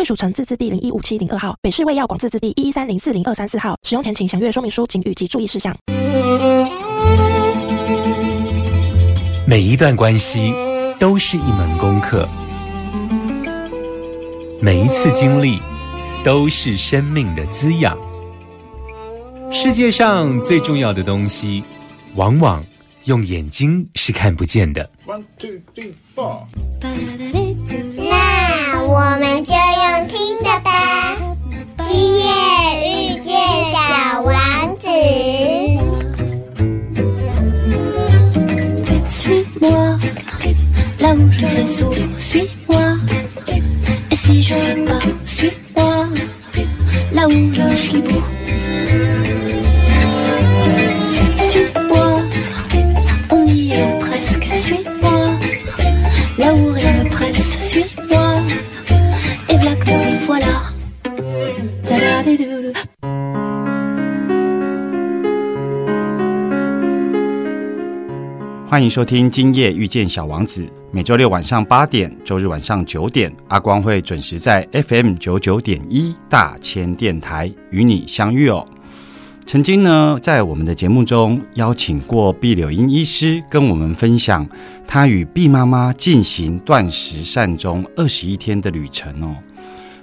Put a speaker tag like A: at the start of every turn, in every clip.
A: 贵属城自治地零一五七零二号，北市卫药广自治地一一三零四零二三四号。使用前请详阅说明书、请语及注意事项。
B: 每一段关系都是一门功课，每一次经历都是生命的滋养。世界上最重要的东西，往往用眼睛是看不见的。
C: One two three four。
D: 我们就用听的吧。今夜遇见小王子。
E: Suis-moi, là où je sais sourire, suis-moi. Et si je suis pas, suis-moi, là où je suis beau.
F: 欢迎收听《今夜遇见小王子》，每周六晚上八点，周日晚上九点，阿光会准时在 FM 九九点一大千电台与你相遇哦。曾经呢，在我们的节目中邀请过毕柳英医师，跟我们分享他与毕妈妈进行断食善终二十一天的旅程哦。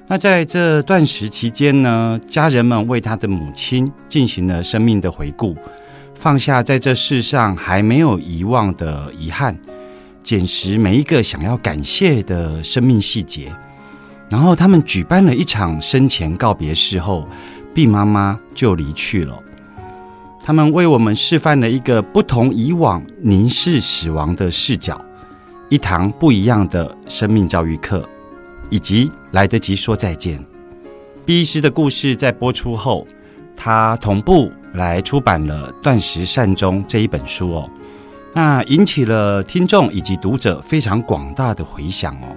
F: 那在这断食期间呢，家人们为他的母亲进行了生命的回顾。放下在这世上还没有遗忘的遗憾，捡拾每一个想要感谢的生命细节。然后他们举办了一场生前告别式后，毕妈妈就离去了。他们为我们示范了一个不同以往凝视死亡的视角，一堂不一样的生命教育课，以及来得及说再见。毕医师的故事在播出后，他同步。来出版了《断食善终》这一本书哦，那引起了听众以及读者非常广大的回响哦。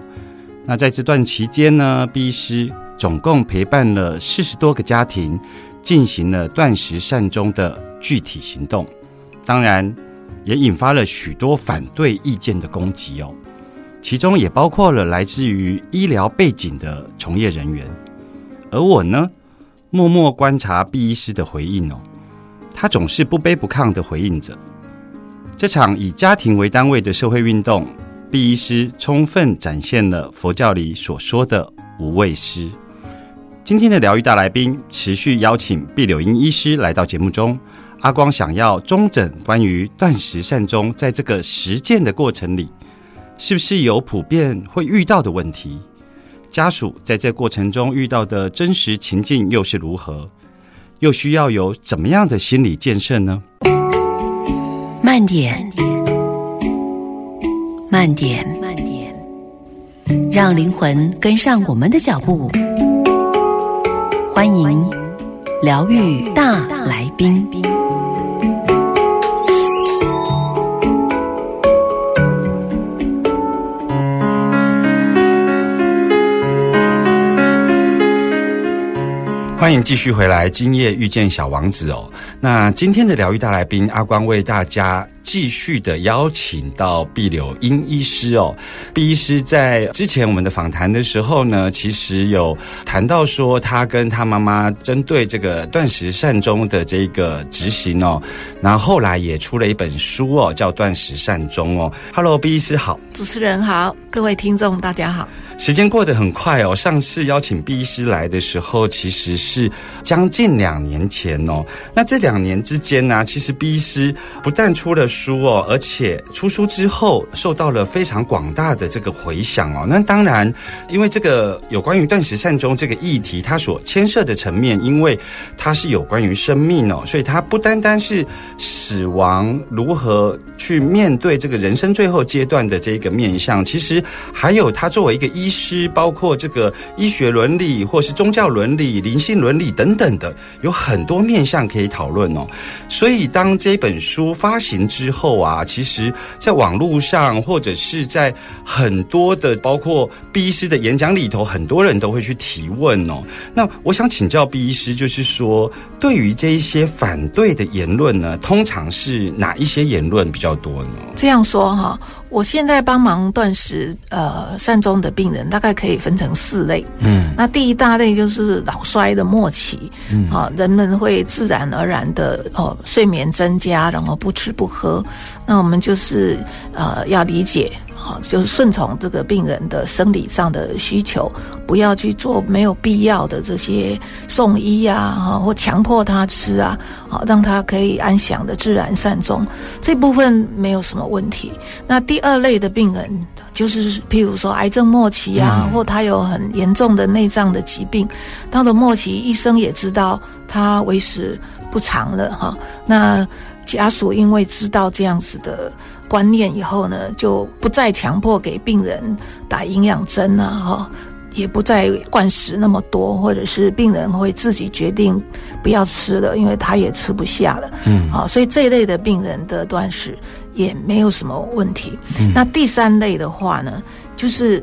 F: 那在这段期间呢，毕医师总共陪伴了四十多个家庭，进行了断食善终的具体行动，当然也引发了许多反对意见的攻击哦。其中也包括了来自于医疗背景的从业人员，而我呢，默默观察毕医师的回应哦。他总是不卑不亢的回应着这场以家庭为单位的社会运动。毕医师充分展现了佛教里所说的无畏师。今天的疗愈大来宾持续邀请毕柳英医师来到节目中。阿光想要中诊关于断食善终，在这个实践的过程里，是不是有普遍会遇到的问题？家属在这过程中遇到的真实情境又是如何？又需要有怎么样的心理建设呢？
G: 慢点，慢点，慢点，让灵魂跟上我们的脚步。欢迎疗愈大来宾。
F: 欢迎继续回来，今夜遇见小王子哦。那今天的疗愈大来宾阿光为大家继续的邀请到毕柳英医师哦。毕医师在之前我们的访谈的时候呢，其实有谈到说他跟他妈妈针对这个断食善终的这个执行哦，然后后来也出了一本书哦，叫《断食善终》哦。Hello，毕医师好，
H: 主持人好，各位听众大家好。
F: 时间过得很快哦，上次邀请毕医师来的时候，其实是将近两年前哦。那这两年之间呢、其实毕医师不但出了书哦，而且出书之后受到了非常广大的这个回响哦。那当然，因为这个有关于断食善终这个议题，它所牵涉的层面，因为它是有关于生命哦，所以它不单单是死亡如何去面对这个人生最后阶段的这个面向，其实还有它作为一个医师，包括这个医学伦理，或是宗教伦理、灵性伦理等等的，有很多面向可以讨论哦。所以当这本书发行之后啊，其实在网络上或者是在很多的包括毕医师的演讲里头，很多人都会去提问哦。那我想请教毕医师，就是说对于这一些反对的言论呢，通常是哪一些言论比较多呢？
H: 这样说哈，我现在帮忙断食呃善终的病人，大概可以分成四类。
F: 嗯，
H: 那第一大类就是老衰的末期，
F: 嗯
H: 啊，人们会自然而然的哦睡眠增加，然后不吃不喝，那我们就是呃要理解。好，就是顺从这个病人的生理上的需求，不要去做没有必要的这些送医啊，哈，或强迫他吃啊，好，让他可以安详的自然善终，这部分没有什么问题。那第二类的病人，就是譬如说癌症末期啊，或他有很严重的内脏的疾病，到了末期，医生也知道他为时不长了哈。那家属因为知道这样子的。观念以后呢，就不再强迫给病人打营养针啊，哈，也不再灌食那么多，或者是病人会自己决定不要吃了，因为他也吃不下了，
F: 嗯，
H: 好，所以这一类的病人的断食也没有什么问题。那第三类的话呢，就是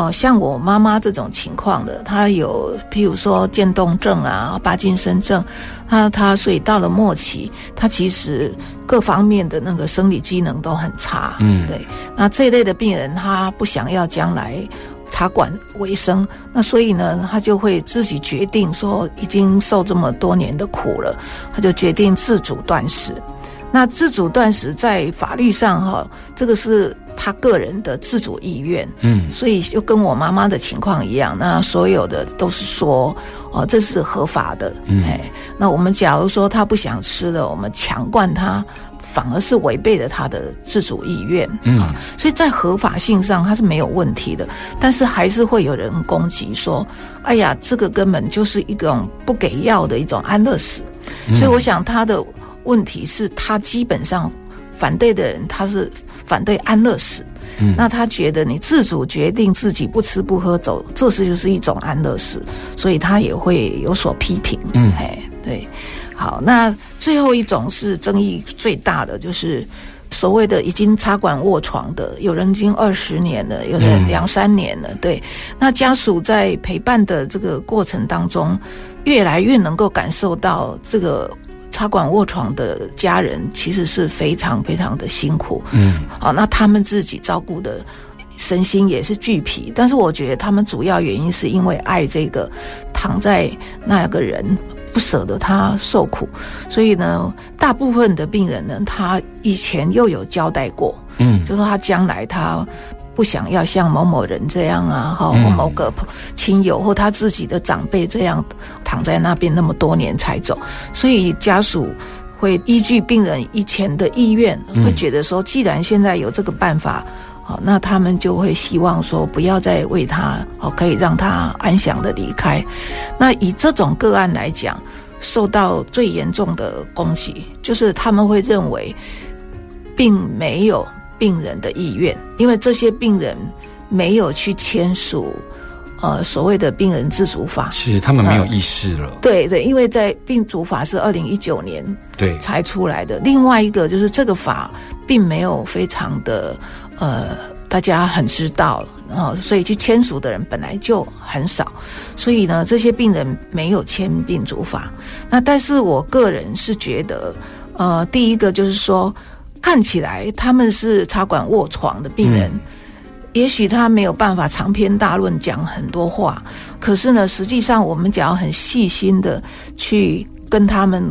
H: 呃，像我妈妈这种情况的，她有譬如说渐冻症啊、帕金森症，她她所以到了末期，她其实。各方面的那个生理机能都很差，
F: 嗯，
H: 对。那这一类的病人，他不想要将来插管为生，那所以呢，他就会自己决定说，已经受这么多年的苦了，他就决定自主断食。那自主断食在法律上哈，这个是他个人的自主意愿，
F: 嗯，
H: 所以就跟我妈妈的情况一样，那所有的都是说，哦，这是合法的，
F: 嗯，
H: 哎，那我们假如说他不想吃了，我们强灌他，反而是违背了他的自主意愿，
F: 嗯，
H: 所以在合法性上他是没有问题的，但是还是会有人攻击说，哎呀，这个根本就是一种不给药的一种安乐死，所以我想他的。问题是，他基本上反对的人，他是反对安乐死。
F: 嗯，
H: 那他觉得你自主决定自己不吃不喝走，这是就是一种安乐死，所以他也会有所批评。
F: 嗯，
H: 哎，对，好，那最后一种是争议最大的，就是所谓的已经插管卧床的，有人已经二十年了，有人两三年了。对，那家属在陪伴的这个过程当中，越来越能够感受到这个。插管卧床的家人其实是非常非常的辛苦，
F: 嗯，
H: 好，那他们自己照顾的身心也是俱疲，但是我觉得他们主要原因是因为爱这个躺在那个人，不舍得他受苦，所以呢，大部分的病人呢，他以前又有交代过，
F: 嗯，
H: 就说他将来他。不想要像某某人这样啊，哈，或某个亲友或他自己的长辈这样躺在那边那么多年才走，所以家属会依据病人以前的意愿，会觉得说，既然现在有这个办法，好，那他们就会希望说，不要再为他，好，可以让他安详的离开。那以这种个案来讲，受到最严重的攻击，就是他们会认为，并没有。病人的意愿，因为这些病人没有去签署，呃，所谓的病人自主法，
F: 是他们没有意识了。
H: 对对，因为在病主法是二零一九年
F: 对
H: 才出来的。另外一个就是这个法并没有非常的呃，大家很知道，然后所以去签署的人本来就很少，所以呢，这些病人没有签病主法。那但是我个人是觉得，呃，第一个就是说。看起来他们是插管卧床的病人，也许他没有办法长篇大论讲很多话，可是呢，实际上我们只要很细心的去跟他们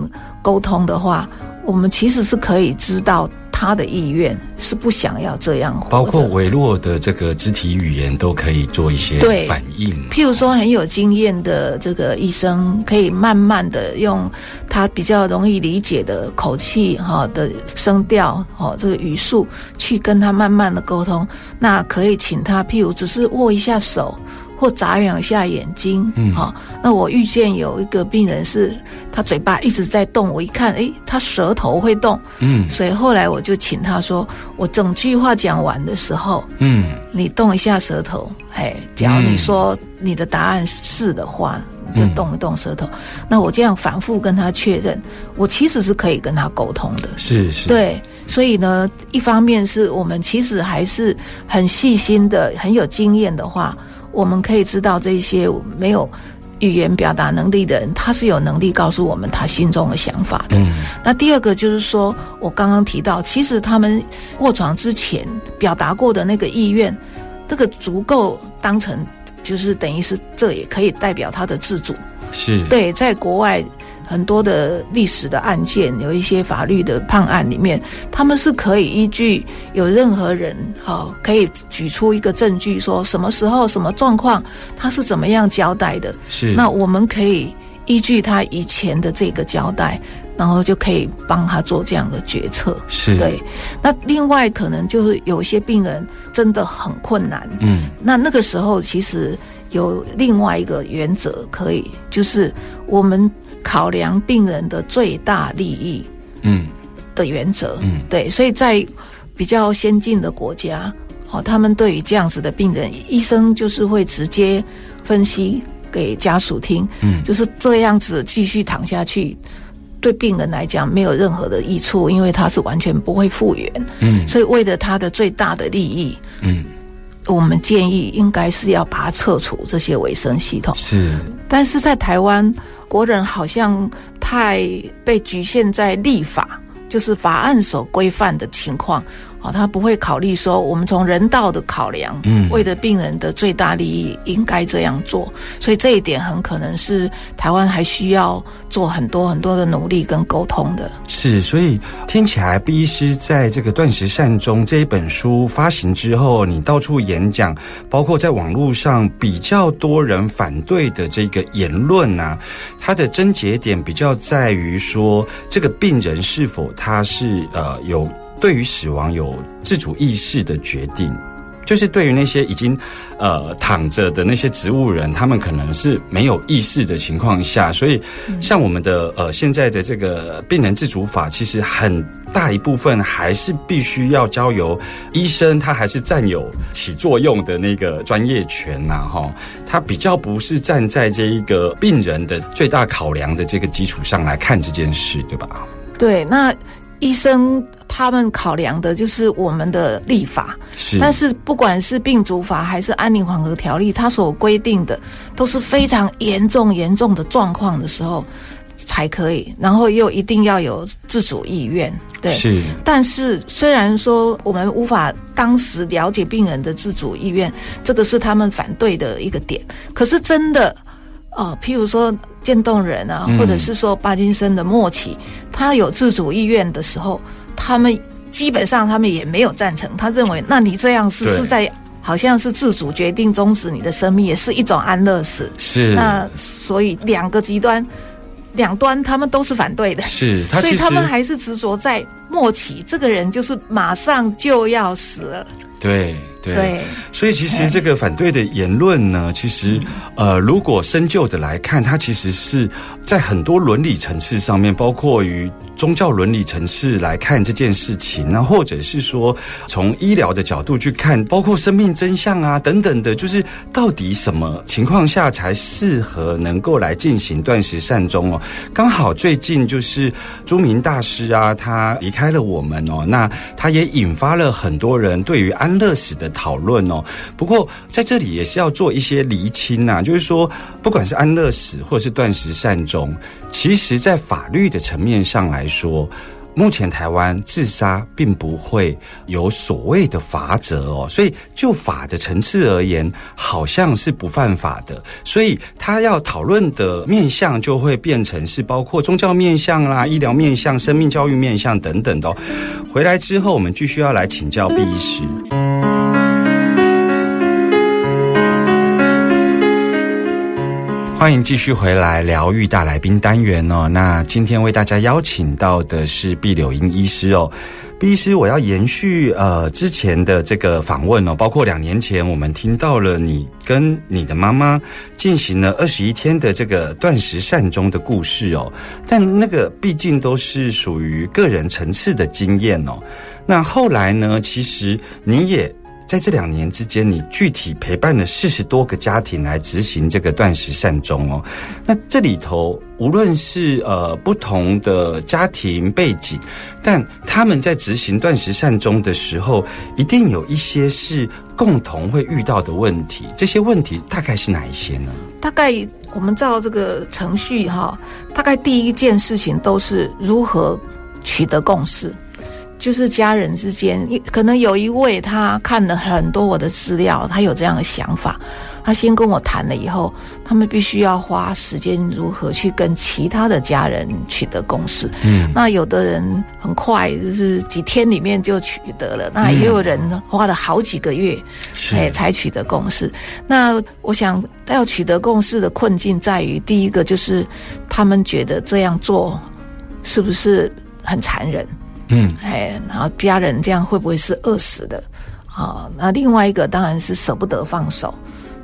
H: 沟通的话，我们其实是可以知道。他的意愿是不想要这样，
F: 包括微弱的这个肢体语言都可以做一些反应。
H: 譬如说，很有经验的这个医生，可以慢慢的用他比较容易理解的口气哈的声调哦，这个语速去跟他慢慢的沟通。那可以请他，譬如只是握一下手，或眨两下眼睛，
F: 嗯。
H: 好、那我遇见有一个病人是他嘴巴一直在动，我一看，诶，他舌头会动，
F: 嗯。
H: 所以后来我就请他说，我整句话讲完的时候，
F: 嗯。
H: 你动一下舌头，嘿，假如你说你的答案是的话，你就动一动舌头。那我这样反复跟他确认，我其实是可以跟他沟通的。
F: 是是，
H: 对，所以呢，一方面是我们其实还是很细心的、很有经验的话，我们可以知道这些没有语言表达能力的人，他是有能力告诉我们他心中的想法的。
F: 嗯
H: 那第二个就是说，我刚刚提到，其实他们卧床之前表达过的那个意愿，这个足够当成，就是等于是这也可以代表他的自主。
F: 是，
H: 对，在国外很多的历史的案件，有一些法律的判案里面，他们是可以依据有任何人哈、可以举出一个证据，说什么时候什么状况，他是怎么样交代的。
F: 是。
H: 那我们可以依据他以前的这个交代，然后就可以帮他做这样的决策。
F: 是，
H: 对，那另外可能就是有一些病人真的很困难，
F: 嗯。
H: 那那个时候其实有另外一个原则可以，就是我们考量病人的最大利益
F: 嗯。
H: 的原则。
F: 嗯。
H: 对，所以在比较先进的国家，哦，他们对于这样子的病人，医生就是会直接分析给家属听，
F: 嗯。
H: 就是这样子继续躺下去。对病人来讲没有任何的益处，因为他是完全不会复原，
F: 嗯。
H: 所以为了他的最大的利益，
F: 嗯，
H: 我们建议应该是要把它撤除这些卫生系统。
F: 是，
H: 但是在台湾，国人好像太被局限在立法，就是法案所规范的情况。啊，他不会考虑说，我们从人道的考量，
F: 嗯
H: 为了病人的最大利益，应该这样做。所以这一点很可能是台湾还需要做很多很多的努力跟沟通的。
F: 是，所以听起来，毕医师在这个《断食善终》这一本书发行之后，你到处演讲，包括在网络上比较多人反对的这个言论啊，它的症结点比较在于说，这个病人是否他是呃有对于死亡有自主意识的决定。就是对于那些已经呃躺着的那些植物人，他们可能是没有意识的情况下，所以像我们的呃现在的这个病人自主法，其实很大一部分还是必须要交由医生，他还是占有起作用的那个专业权呐、哈，他比较不是站在这一个病人的最大考量的这个基础上来看这件事，对吧？
H: 对，那医生他们考量的就是我们的立法，
F: 是，
H: 但是不管是病主法还是安宁缓和条例，它所规定的都是非常严重严重的状况的时候才可以，然后又一定要有自主意愿，对。
F: 是。
H: 但是虽然说我们无法当时了解病人的自主意愿，这个是他们反对的一个点，可是真的。哦，譬如说渐冻人啊，
F: 嗯。
H: 或者是说帕金森的末期，他有自主意愿的时候，他们基本上他们也没有赞成。他认为，那你这样是是在好像是自主决定终止你的生命，也是一种安乐死。
F: 是，
H: 那所以两个极端，两端他们都是反对的。
F: 是他
H: 所以他们还是执着在末期，这个人就是马上就要死了。
F: 对对
H: 对
F: 所以其实这个反对的言论呢，其实呃，如果深究的来看，它其实是在很多伦理层次上面，包括于宗教伦理层次来看这件事情，那或者是说从医疗的角度去看，包括生命真相啊等等的，就是到底什么情况下才适合能够来进行断食善终哦？刚好最近就是朱明大师啊，他离开了我们哦，那他也引发了很多人对于安乐死的讨论哦。不过在这里也是要做一些厘清呐、就是说，不管是安乐死或者是断食善终，其实在法律的层面上来说。目前台湾自杀并不会有所谓的法则哦，所以就法的层次而言，好像是不犯法的。所以他要讨论的面向就会变成是包括宗教面向啦、医疗面向、生命教育面向等等的、哦。回来之后，我们继续要来请教毕医师。欢迎继续回来疗愈大来宾单元哦。那今天为大家邀请到的是毕柳英医师哦。毕医师，我要延续呃之前的这个访问哦，包括两年前我们听到了你跟你的妈妈进行了二十一天的这个断食善终的故事哦，但那个毕竟都是属于个人层次的经验哦。那后来呢，其实你也。在这两年之间，你具体陪伴了四十多个家庭来执行这个断食善终哦。那这里头无论是呃不同的家庭背景，但他们在执行断食善终的时候，一定有一些是共同会遇到的问题。这些问题大概是哪一些呢？
H: 大概我们照这个程序哈，大概第一件事情都是如何取得共识。就是家人之间，可能有一位他看了很多我的资料，他有这样的想法，他先跟我谈了以后，他们必须要花时间如何去跟其他的家人取得共识。嗯，那有的人很快就是几天里面就取得了，那也有人花了好几个月，哎才取得共识。那我想要取得共识的困境在于，第一个就是他们觉得这样做是不是很残忍？嗯，哎，然后家人这样会不会是饿死的？啊，那另外一个当然是舍不得放手，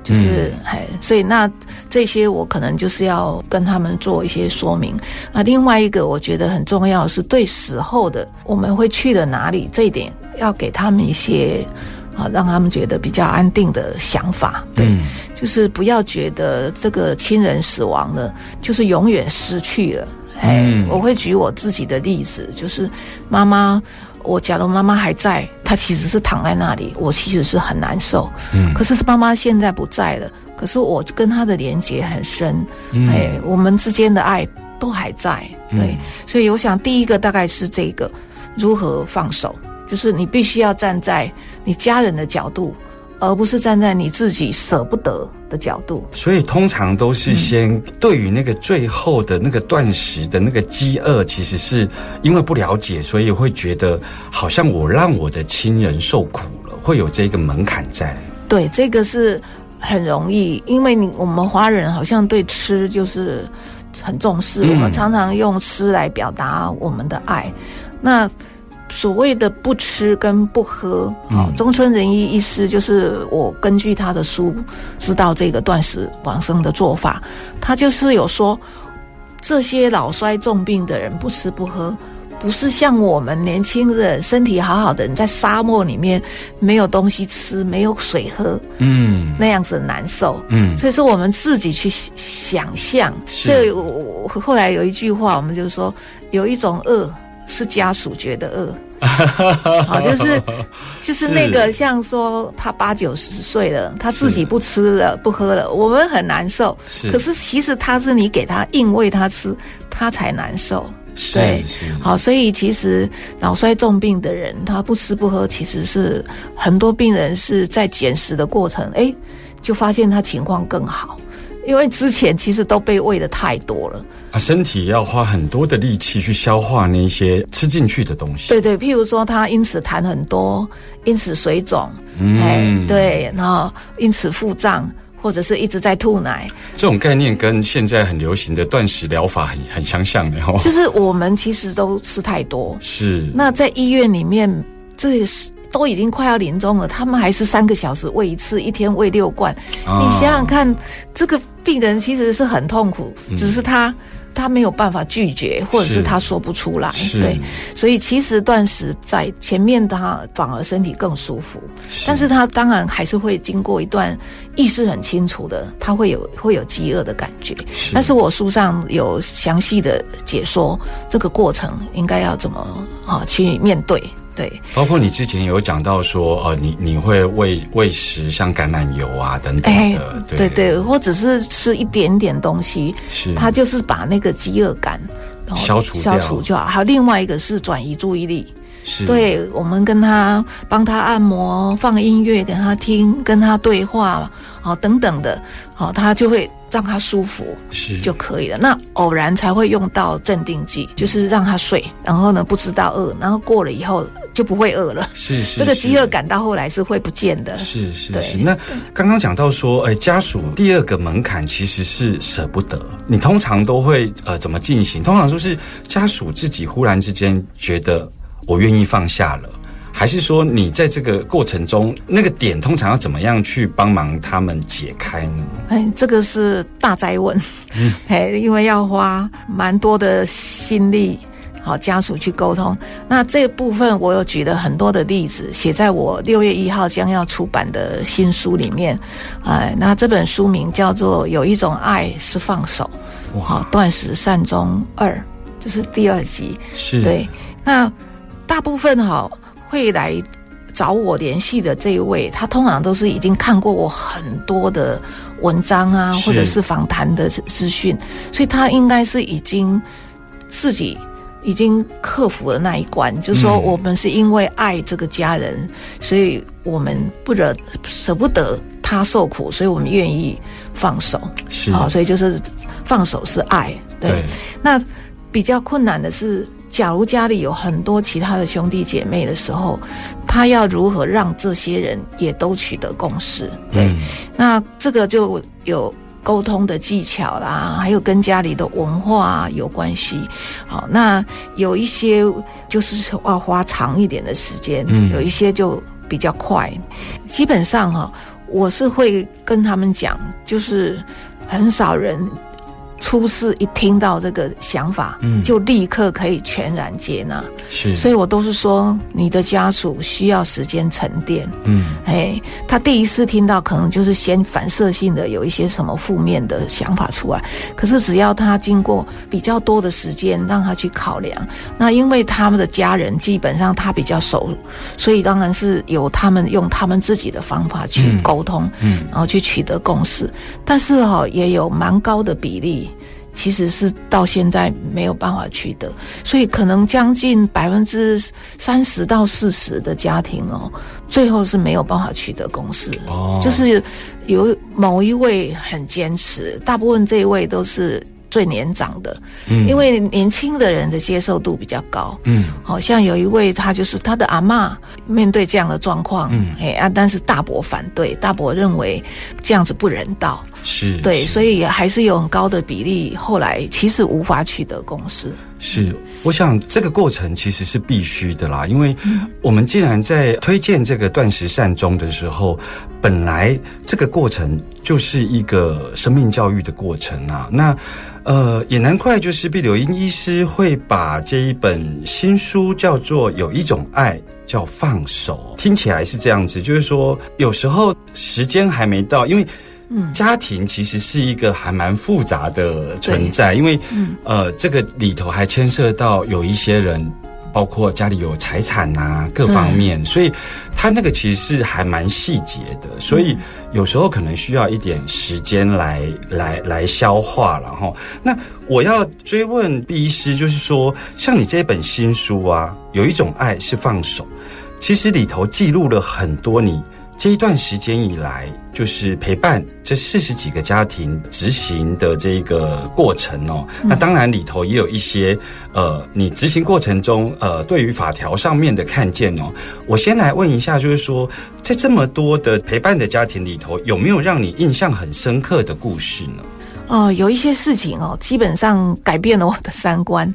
H: 就是哎，所以那这些我可能就是要跟他们做一些说明。那另外一个我觉得很重要是对死后的我们会去了哪里这一点，要给他们一些啊，让他们觉得比较安定的想法。对，就是不要觉得这个亲人死亡了，就是永远失去了。哎，我会举我自己的例子，就是妈妈，我假如妈妈还在，她其实是躺在那里，我其实是很难受。嗯，可是是妈妈现在不在了，可是我跟她的连接很深。哎，我们之间的爱都还在。对，所以我想第一个大概是这个，如何放手，就是你必须要站在你家人的角度。而不是站在你自己舍不得的角度，
F: 所以通常都是先对于那个最后的那个断食的那个饥饿，其实是因为不了解，所以会觉得好像我让我的亲人受苦了，会有这个门槛在。
H: 对，这个是很容易，因为你我们华人好像对吃就是很重视，我们常常用吃来表达我们的爱。那所谓的不吃跟不喝，啊，中村仁一医师就是我根据他的书知道这个断食往生的做法，他就是有说这些老衰重病的人不吃不喝，不是像我们年轻人身体好好的人在沙漠里面没有东西吃没有水喝，嗯，那样子难受，嗯，所以说我们自己去想象，所以我后来有一句话，我们就是说有一种饿。是家属觉得饿，好，就是 就是那个像说他八九十岁了，他自己不吃了不喝了，我们很难受。是，可是其实他是你给他硬喂他吃，他才难受。
F: 对，
H: 好，所以其实脑衰重病的人，他不吃不喝，其实是很多病人是在减食的过程，哎，就发现他情况更好。因为之前其实都被喂的太多了
F: 啊，身体要花很多的力气去消化那些吃进去的东西。
H: 对对，譬如说他因此痰很多，因此水肿，哎，对，然后因此腹胀，或者是一直在吐奶。
F: 这种概念跟现在很流行的断食疗法很很相像的哦。
H: 就是我们其实都吃太多，
F: 是。
H: 那在医院里面，这是。都已经快要临终了，他们还是三个小时喂一次，一天喂六罐。你想想看，这个病人其实是很痛苦，只是他他没有办法拒绝，或者是他说不出来。对，所以其实断食在前面，他反而身体更舒服。但是他当然还是会经过一段意识很清楚的，他会有会有饥饿的感觉。但是我书上有详细的解说这个过程应该要怎么啊去面对。对，
F: 包括你之前有讲到说，呃，你你会喂喂食像橄榄油啊等等的，
H: 对。对，或者是吃一点点东西，是。它就是把那个饥饿感
F: 消除
H: 消除就好。还有另外一个是转移注意力，
F: 是。
H: 对我们跟他帮他按摩、放音乐给他听、跟他对话，好等等的，好他就会。让他舒服是就可以了。那偶然才会用到镇定剂，就是让他睡，然后呢不知道饿，然后过了以后就不会饿了。
F: 是是，
H: 这个饥饿感到后来是会不见的。
F: 是是是。那刚刚讲到说，哎，家属第二个门槛其实是舍不得。你通常都会呃怎么进行？通常就是家属自己忽然之间觉得我愿意放下了？还是说你在这个过程中那个点通常要怎么样去帮忙他们解开呢？
H: 哎，这个是大灾问，
F: 嗯
H: 哎，因为要花蛮多的心力。好，家属去沟通。那这部分我有举了很多的例子，写在我六月一号将要出版的新书里面。哎，那这本书名叫做《有一种爱是放手》，好，断食善终二，就是第二集。
F: 是
H: 对。那大部分哈会来找我联系的这一位，他通常都是已经看过我很多的文章啊，或者是访谈的资资讯，所以他应该是已经自己。已经克服了那一关，就是说，
F: 嗯
H: 我们是因为爱这个家人，所以我们不惹舍不得他受苦，所以我们愿意放手。
F: 是
H: 啊，所以就是放手是爱。对，
F: 对
H: 那比较困难的是，假如家里有很多其他的兄弟姐妹的时候，他要如何让这些人也都取得共识？对，
F: 嗯
H: 那这个就有沟通的技巧啦，还有跟家里的文化有关系。好，那有一些就是要花长一点的时间，
F: 嗯
H: 有一些就比较快。基本上哈、我是会跟他们讲，就是很少人。初次一听到这个想法，
F: 嗯
H: 就立刻可以全然接纳，
F: 是，
H: 所以我都是说，你的家属需要时间沉淀，
F: 嗯
H: 哎，他第一次听到，可能就是先反射性的有一些什么负面的想法出来。可是只要他经过比较多的时间，让他去考量，那因为他们的家人基本上他比较熟，所以当然是由他们用他们自己的方法去
F: 嗯
H: 沟通，
F: 嗯
H: 然后去取得共识。但是哈、也有蛮高的比例。其实是到现在没有办法取得，所以可能将近百分之三十到四十的家庭哦，最后是没有办法取得共识。
F: 哦
H: 就是有某一位很坚持，大部分这一位都是最年长的，
F: 嗯。
H: 因为年轻的人的接受度比较高。
F: 嗯。
H: 好像有一位，他就是他的阿妈面对这样的状况，
F: 嗯。
H: 哎啊，但是大伯反对，大伯认为这样子不人道，
F: 是
H: 对，
F: 是。
H: 所以还是有很高的比例，后来其实无法取得共识。
F: 是，我想这个过程其实是必须的啦，因为我们既然在推荐这个断食善终的时候，本来这个过程就是一个生命教育的过程啊。那呃，也难怪就是毕柳英医师会把这一本新书叫做《有一种爱叫放手》，听起来是这样子，就是说有时候时间还没到，因为。
H: 嗯
F: 家庭其实是一个还蛮复杂的存在，因为
H: 嗯
F: 呃，这个里头还牵涉到有一些人，包括家里有财产呐、各方面，所以他那个其实是还蛮细节的，所以有时候可能需要一点时间来来来消化然后。那我要追问毕医师，就是说，像你这本新书啊，有一种爱是放手，其实里头记录了很多你。这一段时间以来，就是陪伴这四十几个家庭执行的这个过程哦。那当然里头也有一些呃，你执行过程中呃，对于法条上面的看见哦。我先来问一下，就是说，在这么多的陪伴的家庭里头，有没有让你印象很深刻的故事呢？
H: 哦，有一些事情哦，基本上改变了我的三观，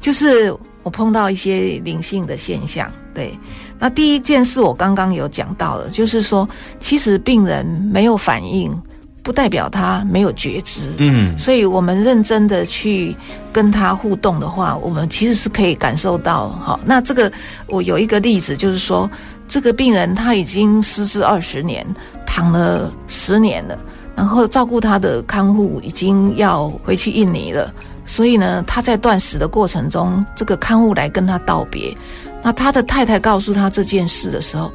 H: 就是我碰到一些灵性的现象。对，那第一件事我刚刚有讲到了，就是说，其实病人没有反应，不代表他没有觉知。
F: 嗯
H: 所以我们认真的去跟他互动的话，我们其实是可以感受到。好，那这个我有一个例子，就是说，这个病人他已经失智二十年，躺了十年了，然后照顾他的看护已经要回去印尼了，所以呢，他在断食的过程中，这个看护来跟他道别。那他的太太告诉他这件事的时候，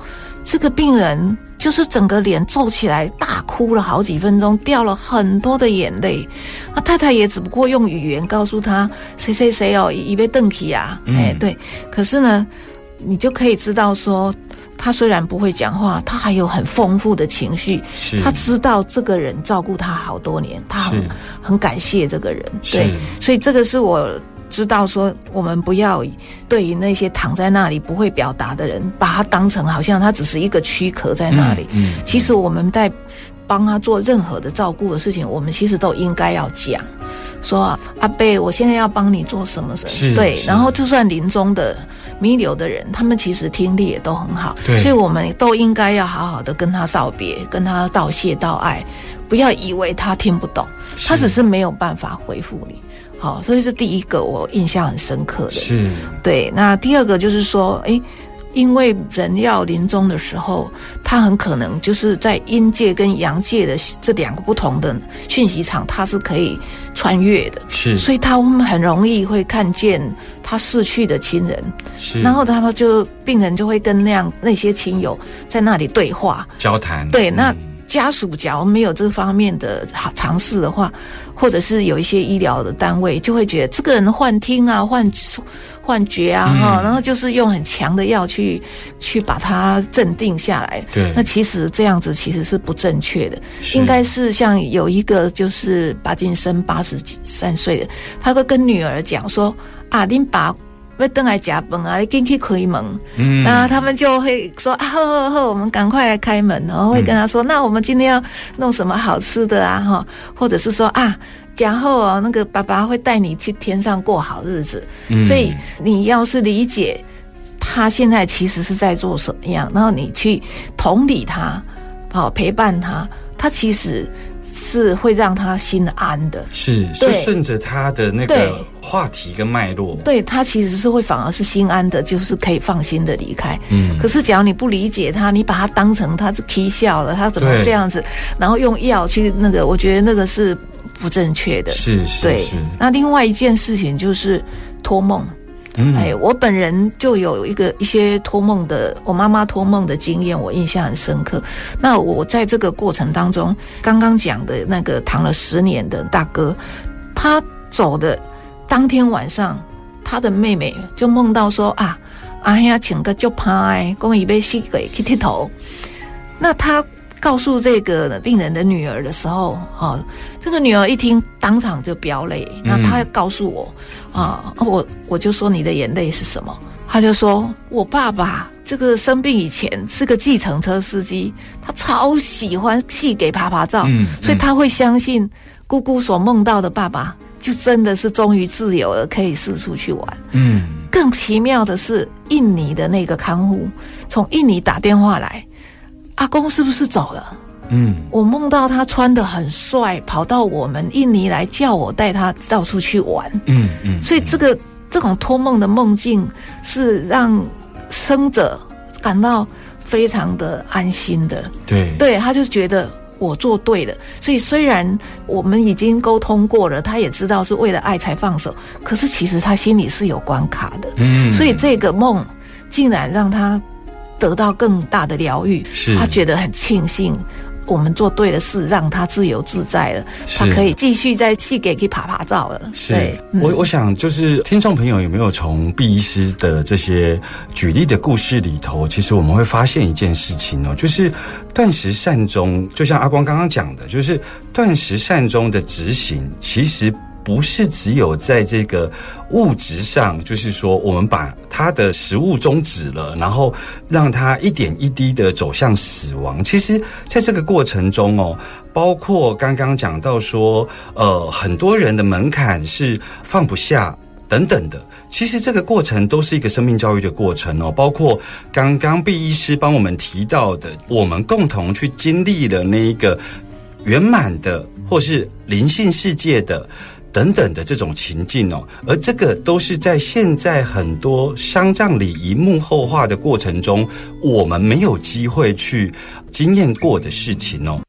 H: 这个病人就是整个脸皱起来，大哭了好几分钟，掉了很多的眼泪。那太太也只不过用语言告诉他谁谁谁哦，一被邓起啊，
F: 嗯
H: 哎对。可是呢，你就可以知道说，他虽然不会讲话，他还有很丰富的情绪。
F: 是
H: 他知道这个人照顾他好多年，他很很感谢这个人。对，所以这个是我知道说，我们不要对于那些躺在那里不会表达的人，把他当成好像他只是一个躯壳在那里。
F: 嗯嗯
H: 其实我们在帮他做任何的照顾的事情，我们其实都应该要讲，说啊阿贝，我现在要帮你做什么什么，
F: 是
H: 对，然后就算临终的弥留的人，他们其实听力也都很好，
F: 对。
H: 所以我们都应该要好好的跟他道别，跟他道谢道爱，不要以为他听不懂，他只是没有办法回复你。好，所以是第一个我印象很深刻的。
F: 是。
H: 对，那第二个就是说，诶，因为人要临终的时候，他很可能就是在阴界跟阳界的这两个不同的讯息场，他是可以穿越的，
F: 是。
H: 所以他们很容易会看见他逝去的亲人，
F: 是，
H: 然后他们就病人就会跟那样那些亲友在那里对话，
F: 交谈。
H: 对，那
F: 嗯。
H: 家属假如没有这方面的尝尝试的话，或者是有一些医疗的单位就会觉得这个人幻听啊、幻幻觉啊，
F: 嗯。
H: 哈、然后就是用很强的药去去把它镇定下来。
F: 对。
H: 那其实这样子其实是不正确的，应该是像有一个就是巴金森八十三岁的，他会跟女儿讲说啊，恁爸。要等来加饭啊！你进去开门，
F: 嗯
H: 那他们就会说啊，呵呵呵，我们赶快来开门，然后会跟他说，那我们今天要弄什么好吃的啊，哈，或者是说啊，然后哦，那个爸爸会带你去天上过好日子，
F: 嗯
H: 所以你要是理解他现在其实是在做什么样，然后你去同理他，好陪伴他，他其实是会让他心安的。
F: 是就顺着他的那个话题跟脉络，
H: 对他其实是会反而是心安的，就是可以放心的离开。
F: 嗯
H: 可是假如你不理解他，你把他当成他是 k 笑了，他怎么
F: 对
H: 这样子，然后用药去那个，我觉得那个是不正确的。
F: 是是
H: 对
F: 是，，
H: 那另外一件事情就是托梦。哎，我本人就有一个一些托梦的，我妈妈托梦的经验，我印象很深刻。那我在这个过程当中，刚刚讲的那个躺了十年的大哥，他走的当天晚上，他的妹妹就梦到说啊，哎呀，请个就拍，公姨被死鬼去剃头。那他告诉这个病人的女儿的时候，哦，这个女儿一听，当场就飙泪。那她告诉我，啊，我我就说你的眼泪是什么？她就说我爸爸这个生病以前是个计程车司机，他超喜欢戏给爬爬照，
F: 嗯
H: 所以他会相信姑姑所梦到的爸爸，就真的是终于自由了，可以四处去玩。
F: 嗯
H: 更奇妙的是，印尼的那个看护从印尼打电话来，阿公是不是走了？
F: 嗯
H: 我梦到他穿的很帅，跑到我们印尼来，叫我带他到处去玩。
F: 嗯嗯，
H: 所以这个这种托梦的梦境是让生者感到非常的安心的。
F: 对
H: 对，他就觉得我做对了。所以虽然我们已经沟通过了，他也知道是为了爱才放手，可是其实他心里是有关卡的。
F: 嗯
H: 所以这个梦竟然让他得到更大的疗愈，
F: 是
H: 他觉得很庆幸。我们做对的事，让他自由自在了，
F: 是
H: 他可以继续在戏给去爬爬照了。
F: 是，
H: 嗯
F: 我我想就是听众朋友有没有从毕医师的这些举例的故事里头，其实我们会发现一件事情哦，就是断食善终，就像阿光刚刚讲的，就是断食善终的执行，其实。不是只有在这个物质上，就是说我们把他的食物终止了，然后让他一点一滴的走向死亡。其实，在这个过程中哦，包括刚刚讲到说，呃，很多人的门槛是放不下。等等的，其实这个过程都是一个生命教育的过程哦。包括刚刚毕医师帮我们提到的，我们共同去经历了那一个圆满的，或是灵性世界的。等等的这种情境哦，而这个都是在现在很多丧葬礼仪幕后化的过程中，我们没有机会去经验过的事情哦。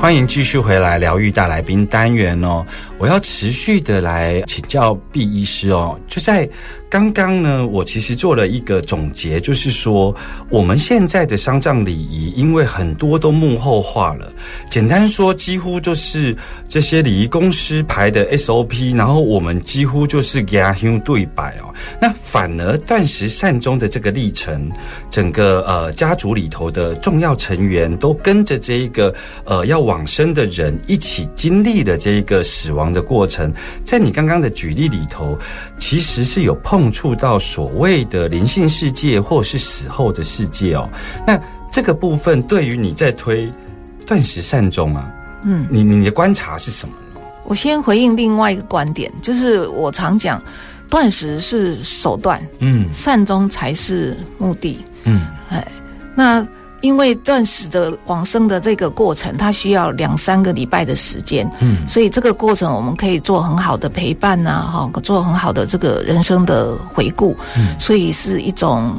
F: 欢迎继续回来疗愈大来宾单元哦，我要持续的来请教毕医师哦，就在。刚刚呢，我其实做了一个总结，就是说我们现在的丧葬礼仪，因为很多都幕后化了。简单说，几乎就是这些礼仪公司排的 SOP，然后我们几乎就是给他用对白哦。那反而断食善终的这个历程，整个呃家族里头的重要成员都跟着这一个呃要往生的人一起经历了这一个死亡的过程。在你刚刚的举例里头，其实是有碰。碰触到所谓的灵性世界，或是死后的世界哦。那这个部分对于你在推断食善终啊，
H: 嗯，
F: 你你的观察是什么？
H: 我先回应另外一个观点，就是我常讲，断食是手段，
F: 嗯
H: 善终才是目的。
F: 嗯
H: 哎，那因为断食的往生的这个过程，它需要两三个礼拜的时间，
F: 嗯。
H: 所以这个过程我们可以做很好的陪伴呐、哈、做很好的这个人生的回顾，
F: 嗯。
H: 所以是一种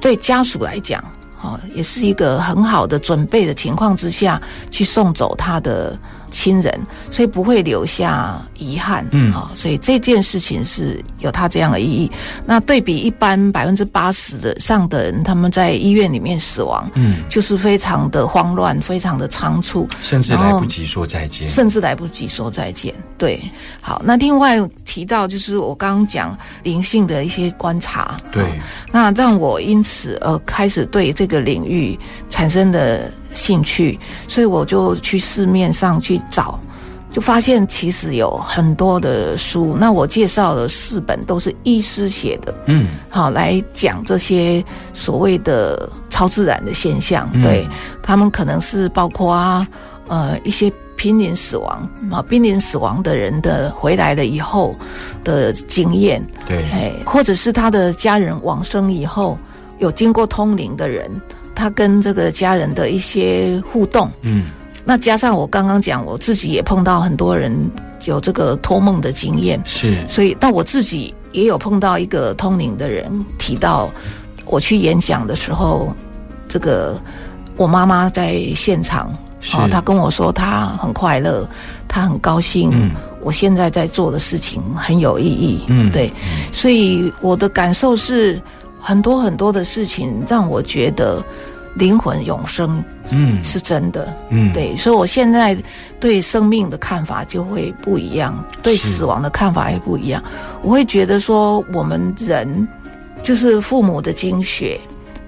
H: 对家属来讲，哈、也是一个很好的准备的情况之下去送走他的亲人，所以不会留下遗憾，
F: 嗯
H: 啊、所以这件事情是有它这样的意义。那对比一般百分之八十的上的人，他们在医院里面死亡，
F: 嗯，
H: 就是非常的慌乱，非常的仓促，
F: 甚至来不及说再见。
H: 甚至来不及说再见。对，好，那另外提到就是我刚刚讲灵性的一些观察，
F: 对，
H: 那让我因此而开始对这个领域产生的兴趣，所以我就去市面上去找，就发现其实有很多的书。那我介绍了四本，都是医师写的，
F: 嗯
H: 好来讲这些所谓的超自然的现象。
F: 嗯
H: 对他们可能是包括啊呃一些濒临死亡啊濒临死亡的人的回来了以后的经验，
F: 对，
H: 哎，或者是他的家人往生以后有经过通灵的人，他跟这个家人的一些互动，
F: 嗯。
H: 那加上我刚刚讲，我自己也碰到很多人有这个托梦的经验，
F: 是，
H: 所以，但我自己也有碰到一个通灵的人提到，我去演讲的时候，这个我妈妈在现场，
F: 是。
H: 哦，她跟我说她很快乐，她很高兴，
F: 嗯。
H: 我现在在做的事情很有意义，
F: 嗯。
H: 对，所以我的感受是很多很多的事情让我觉得灵魂永生
F: 嗯。
H: 是真的，
F: 嗯，
H: 对，所以我现在对生命的看法就会不一样，对死亡的看法也不一样。我会觉得说，我们人就是父母的精血，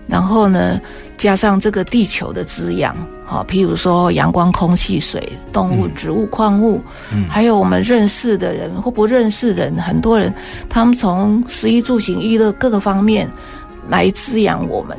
H: 然后呢，加上这个地球的滋养，好，譬如说阳光、空气、水、动物、
F: 嗯
H: 植物、矿物，
F: 嗯
H: 还有我们认识的人或不认识的人，很多人他们从食衣住行娱乐各个方面来滋养我们。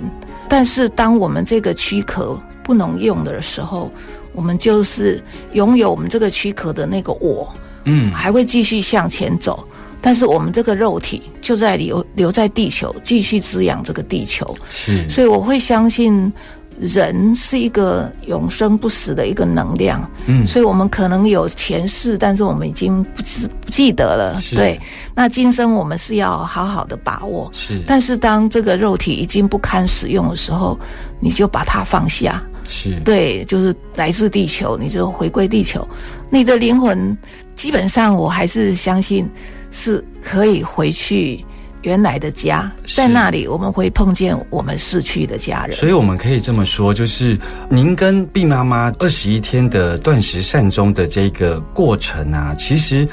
H: 但是当我们这个躯壳不能用的时候，我们就是拥有我们这个躯壳的那个我，
F: 嗯
H: 还会继续向前走。但是我们这个肉体就在留留在地球，继续滋养这个地球。
F: 是，
H: 所以我会相信，人是一个永生不死的一个能量。
F: 嗯
H: 所以我们可能有前世，但是我们已经不知不记得了。对，那今生我们是要好好的把握。
F: 是
H: 但是当这个肉体已经不堪使用的时候，你就把它放下。
F: 是，
H: 对，就是来自地球，你就回归地球。你的灵魂基本上，我还是相信是可以回去原来的家，在那里我们会碰见我们逝去的家人。
F: 所以我们可以这么说，就是您跟毕妈妈二十一天的断食善终的这个过程啊，其实，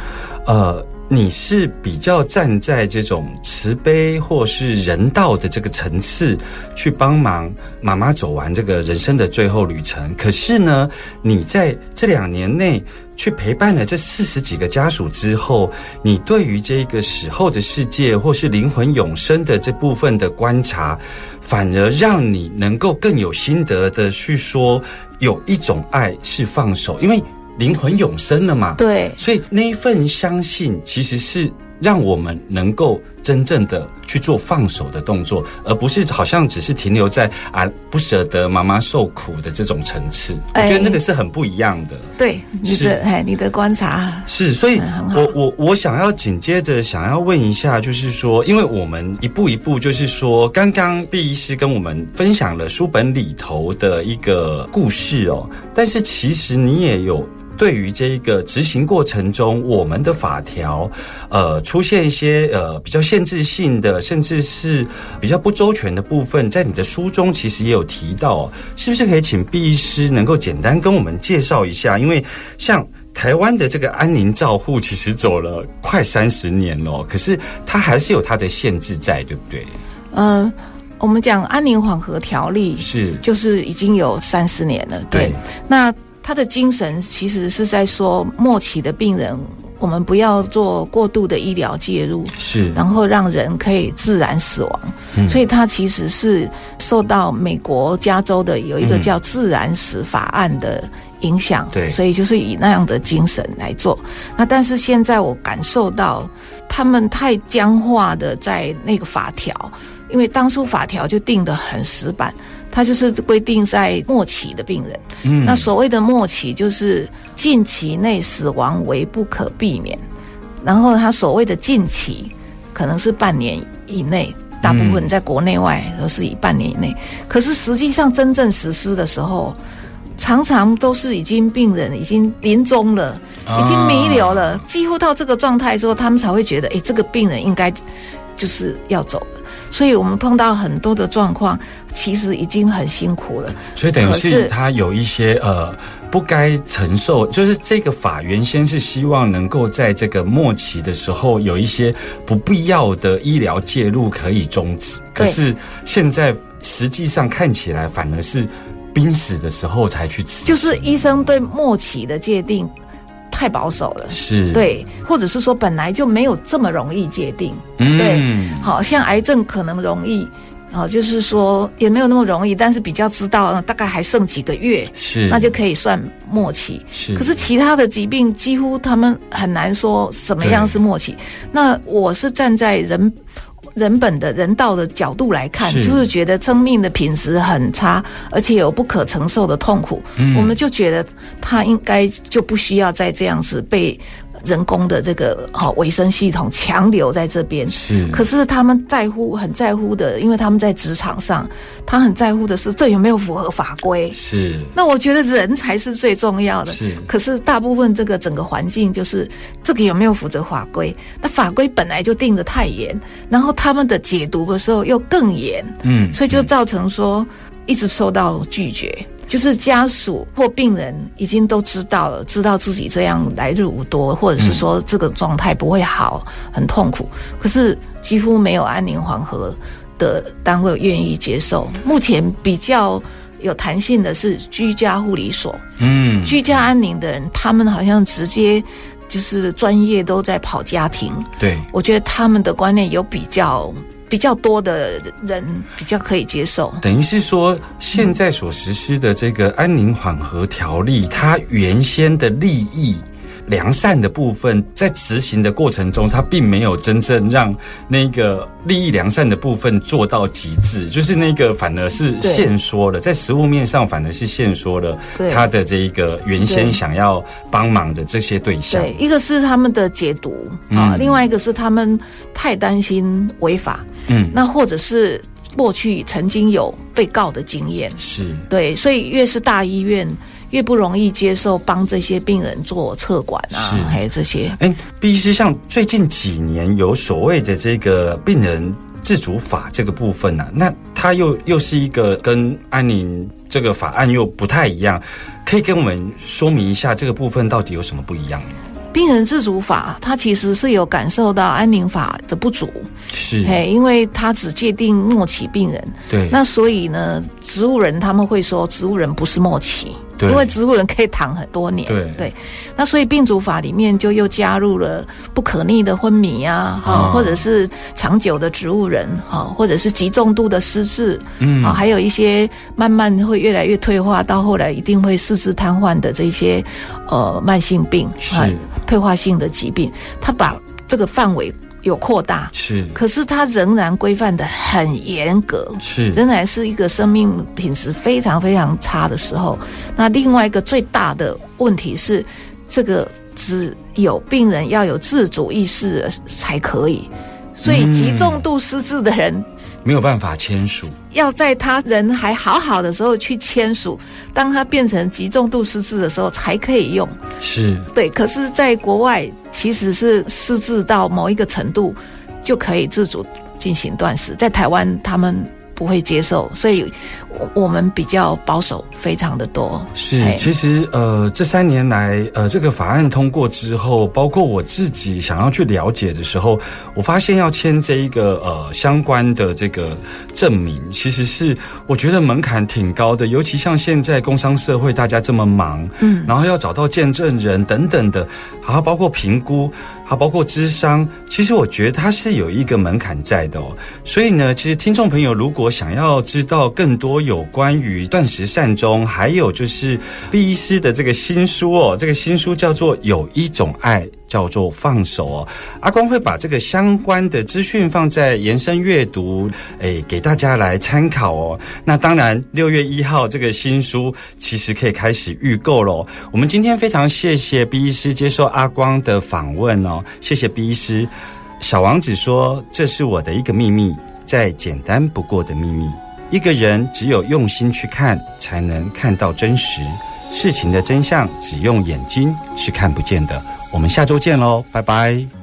F: 呃。你是比较站在这种慈悲或是人道的这个层次去帮忙妈妈走完这个人生的最后旅程。可是呢，你在这两年内去陪伴了这四十几个家属之后，你对于这个死后的世界或是灵魂永生的这部分的观察，反而让你能够更有心得的去说，有一种爱是放手，因为灵魂永生了嘛。
H: 对，
F: 所以那一份相信，其实是让我们能够真正的去做放手的动作，而不是好像只是停留在啊不舍得妈妈受苦的这种层次。我觉得那个是很不一样的。
H: 对，你
F: 是
H: 的哎，你的观察
F: 是，所以我我我想要紧接着想要问一下，就是说，因为我们一步一步，就是说，刚刚毕医师跟我们分享了书本里头的一个故事哦，但是其实你也有。对于这个执行过程中，我们的法条，呃，出现一些呃比较限制性的，甚至是比较不周全的部分，在你的书中其实也有提到哦，是不是可以请毕医师能够简单跟我们介绍一下？因为像台湾的这个安宁照护其实走了快三十年了，可是它还是有它的限制在，对不对？
H: 嗯，我们讲安宁缓和条例
F: 是
H: 就是已经有三十年了，对。
F: 对
H: 那他的精神其实是在说末期的病人，我们不要做过度的医疗介入，
F: 是，
H: 然后让人可以自然死亡。
F: 嗯
H: 所以他其实是受到美国加州的有一个
F: 嗯
H: 叫自然死法案的影响，
F: 对
H: 所以就是以那样的精神来做。那但是现在我感受到他们太僵化的在那个法条，因为当初法条就定得很死板，它就是规定在末期的病人。
F: 嗯
H: 那所谓的末期就是近期内死亡为不可避免，然后它所谓的近期可能是半年以内，大部分在国内外都是以半年以内。可是实际上真正实施的时候，常常都是已经病人已经临终了，已经弥留了，几乎到这个状态之后，他们才会觉得，哎，这个病人应该就是要走了。所以我们碰到很多的状况，其实已经很辛苦了。
F: 所以等于是他有一些呃不该承受，就是这个法原先是希望能够在这个末期的时候有一些不必要的医疗介入可以终止，可是现在实际上看起来反而是濒死的时候才去吃，
H: 就是医生对末期的界定太保守了。
F: 是，
H: 对，或者是说本来就没有这么容易界定。
F: 嗯
H: 对，好像癌症可能容易，好，就是说也没有那么容易，但是比较知道呃大概还剩几个月，
F: 是，
H: 那就可以算末期。
F: 是，
H: 可是其他的疾病几乎他们很难说什么样是末期。那我是站在人。人本的人道的角度来看，
F: 是。
H: 就是觉得生命的品质很差，而且有不可承受的痛苦，
F: 嗯。
H: 我们就觉得他应该就不需要再这样子被人工的这个好卫生系统强留在这边。
F: 是，
H: 可是他们在乎，很在乎的，因为他们在职场上，他很在乎的是这有没有符合法规。
F: 是，
H: 那我觉得人才是最重要的。
F: 是
H: 可是大部分这个整个环境就是这个有没有符合法规？那法规本来就定的太严，然后他们的解读的时候又更严，
F: 嗯，
H: 所以就造成说一直受到拒绝。就是家属或病人已经都知道了，知道自己这样来日无多，或者是说这个状态不会好，很痛苦。可是几乎没有安宁缓和的单位愿意接受。目前比较有弹性的是居家护理所，
F: 嗯，
H: 居家安宁的人，他们好像直接就是专业都在跑家庭。
F: 对，
H: 我觉得他们的观念有比较比较多的人比较可以接受。
F: 等于是说，现在所实施的这个安宁缓和条例，它原先的利益。良善的部分，在执行的过程中，它并没有真正让那个利益良善的部分做到极致，就是那个反而是
H: 对。
F: 限缩了，在实物面上反而是限缩了他的这一个原先想要帮忙的这些对象。
H: 对，一个是他们的解读啊，
F: 嗯
H: 另外一个是他们太担心违法，
F: 嗯，
H: 那或者是过去曾经有被告的经验，
F: 是。
H: 对，所以越是大医院。越不容易接受帮这些病人做测管啊
F: 是，
H: 还有这些。
F: 哎，必须像最近几年有所谓的这个病人自主法这个部分呢、啊，那它又又是一个跟安宁这个法案又不太一样，可以跟我们说明一下这个部分到底有什么不一样？
H: 病人自主法，它其实是有感受到安宁法的不足，
F: 是，
H: 嘿，因为它只界定末期病人，
F: 对，
H: 那所以呢，植物人他们会说植物人不是末期，
F: 对
H: 因为植物人可以躺很多年，
F: 对。
H: 对，那所以病主法里面就又加入了不可逆的昏迷啊，哈、
F: 哦
H: 或者是长久的植物人，哈，或者是极重度的失智，
F: 嗯。
H: 啊，还有一些慢慢会越来越退化，到后来一定会四肢瘫痪的这些呃慢性病，
F: 是。
H: 啊退化性的疾病，它把这个范围有扩大，
F: 是
H: 可是它仍然规范的很严格，
F: 是
H: 仍然是一个生命品质非常非常差的时候。那另外一个最大的问题是，这个只有病人要有自主意识才可以，所以
F: 嗯
H: 极重度失智的人。
F: 没有办法签署，
H: 要在他人还好好的时候去签署，当他变成极重度失智的时候才可以用。
F: 是
H: 对，可是，在国外其实是失智到某一个程度就可以自主进行断食，在台湾他们不会接受，所以我我们比较保守，非常的多。
F: 是
H: 哎，
F: 其实呃，这三年来，呃，这个法案通过之后，包括我自己想要去了解的时候，我发现要签这一个呃相关的这个证明，其实是我觉得门槛挺高的，尤其像现在工商社会大家这么忙，
H: 嗯
F: 然后要找到见证人等等的，还有包括评估，还包括智商，其实我觉得它是有一个门槛在的哦。所以呢，其实听众朋友如果想要知道更多有关于断食善终，还有就是毕医师的这个新书哦，这个新书叫做《有一种爱》。叫做放手哦，阿光会把这个相关的资讯放在延伸阅读，诶，给大家来参考哦。那当然，六月一号这个新书其实可以开始预购喽。我们今天非常谢谢 B 医师接受阿光的访问哦，谢谢 B 医师。小王子说：“这是我的一个秘密，再简单不过的秘密。一个人只有用心去看，才能看到真实。事情的真相，只用眼睛是看不见的。”我们下周见喽，拜拜。